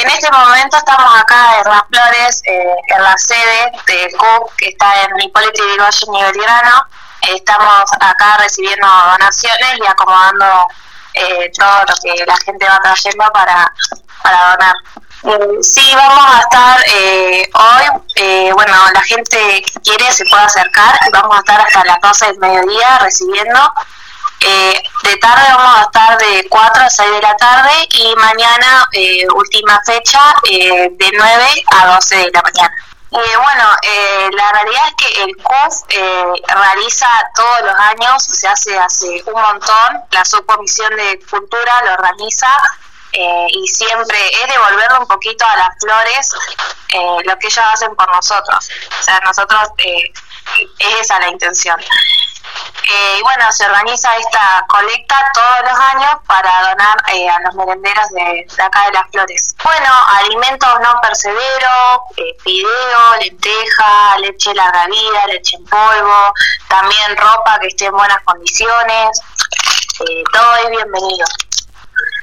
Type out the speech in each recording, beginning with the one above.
en este momento estamos acá en Las Flores, eh, en la sede de CUP, que está en Hipólito Yrigoyen y Belgrano. estamos acá recibiendo donaciones y acomodando eh, todo lo que la gente va trayendo para, para donar. Eh, sí, vamos a estar eh, hoy, eh, bueno, la gente que quiere se puede acercar, vamos a estar hasta las 12 del mediodía recibiendo. Eh, de tarde vamos a estar de 4 a 6 de la tarde y mañana, eh, última fecha, eh, de 9 a 12 de la mañana. Eh, bueno, eh, la realidad es que el CUF eh, realiza todos los años, se hace hace un montón, la subcomisión de cultura lo organiza eh, y siempre es devolverle un poquito a las flores eh, lo que ellas hacen por nosotros. O sea, nosotros eh, es esa la intención. Eh, y bueno, se organiza esta colecta todos los años para donar eh, a los merenderos de, acá de las flores. Bueno, alimentos no percederos, eh, fideo, lenteja, leche larga vida, leche en polvo, también ropa que esté en buenas condiciones, eh, todo es bienvenido.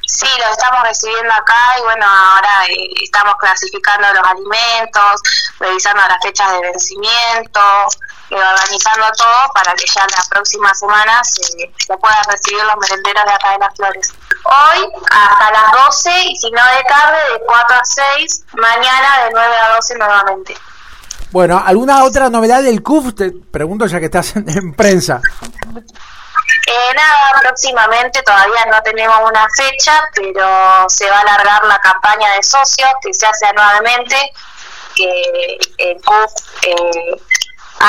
Sí, lo estamos recibiendo acá y bueno, ahora eh, estamos clasificando los alimentos, revisando las fechas de vencimiento, eh, organizando todo para que ya la próxima semana se, se puedan recibir los merenderos de acá de las flores. Hoy hasta las 12 y si no de tarde de 4 a 6, mañana de 9 a 12 nuevamente. Bueno, ¿alguna otra novedad del CUF? Te pregunto ya que estás en, en prensa. Eh, nada, próximamente todavía no tenemos una fecha, pero se va a alargar la campaña de socios que se hace anualmente, que el CUF eh,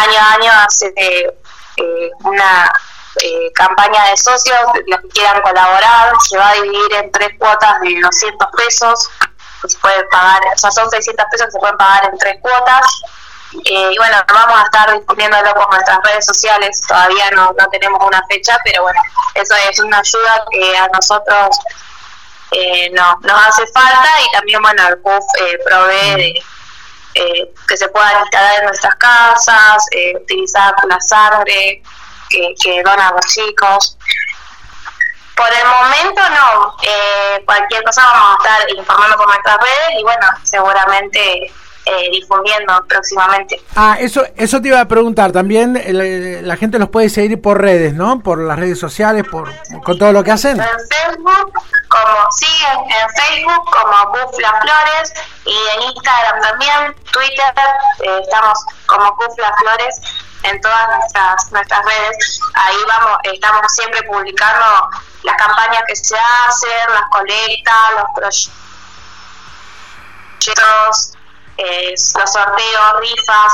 año a año hace eh, una eh, campaña de socios, los que quieran colaborar, se va a dividir en tres cuotas de 200 pesos, se pueden pagar, o sea, son 600 pesos que se pueden pagar en tres cuotas. Eh, y bueno, vamos a estar difundiéndolo por nuestras redes sociales. Todavía no, no tenemos una fecha, pero bueno, eso es una ayuda que a nosotros eh, no, nos hace falta y también, bueno, el CUF eh, provee de eh, que se puedan instalar en nuestras casas, eh, utilizar la sangre que, que donan los chicos. Por el momento no, eh, cualquier cosa vamos a estar informando por nuestras redes y bueno, seguramente eh, difundiendo próximamente. Ah, eso, eso te iba a preguntar. También eh, la gente los puede seguir por redes, ¿no? Por las redes sociales, por con todo lo que hacen. En Facebook, como sí, en, Facebook como Cuf Las Flores y en Instagram también, Twitter, eh, estamos como Cuf Las Flores en todas nuestras nuestras redes. Ahí vamos, estamos siempre publicando las campañas que se hacen, las colectas, los proyectos, eh, los sorteos, rifas,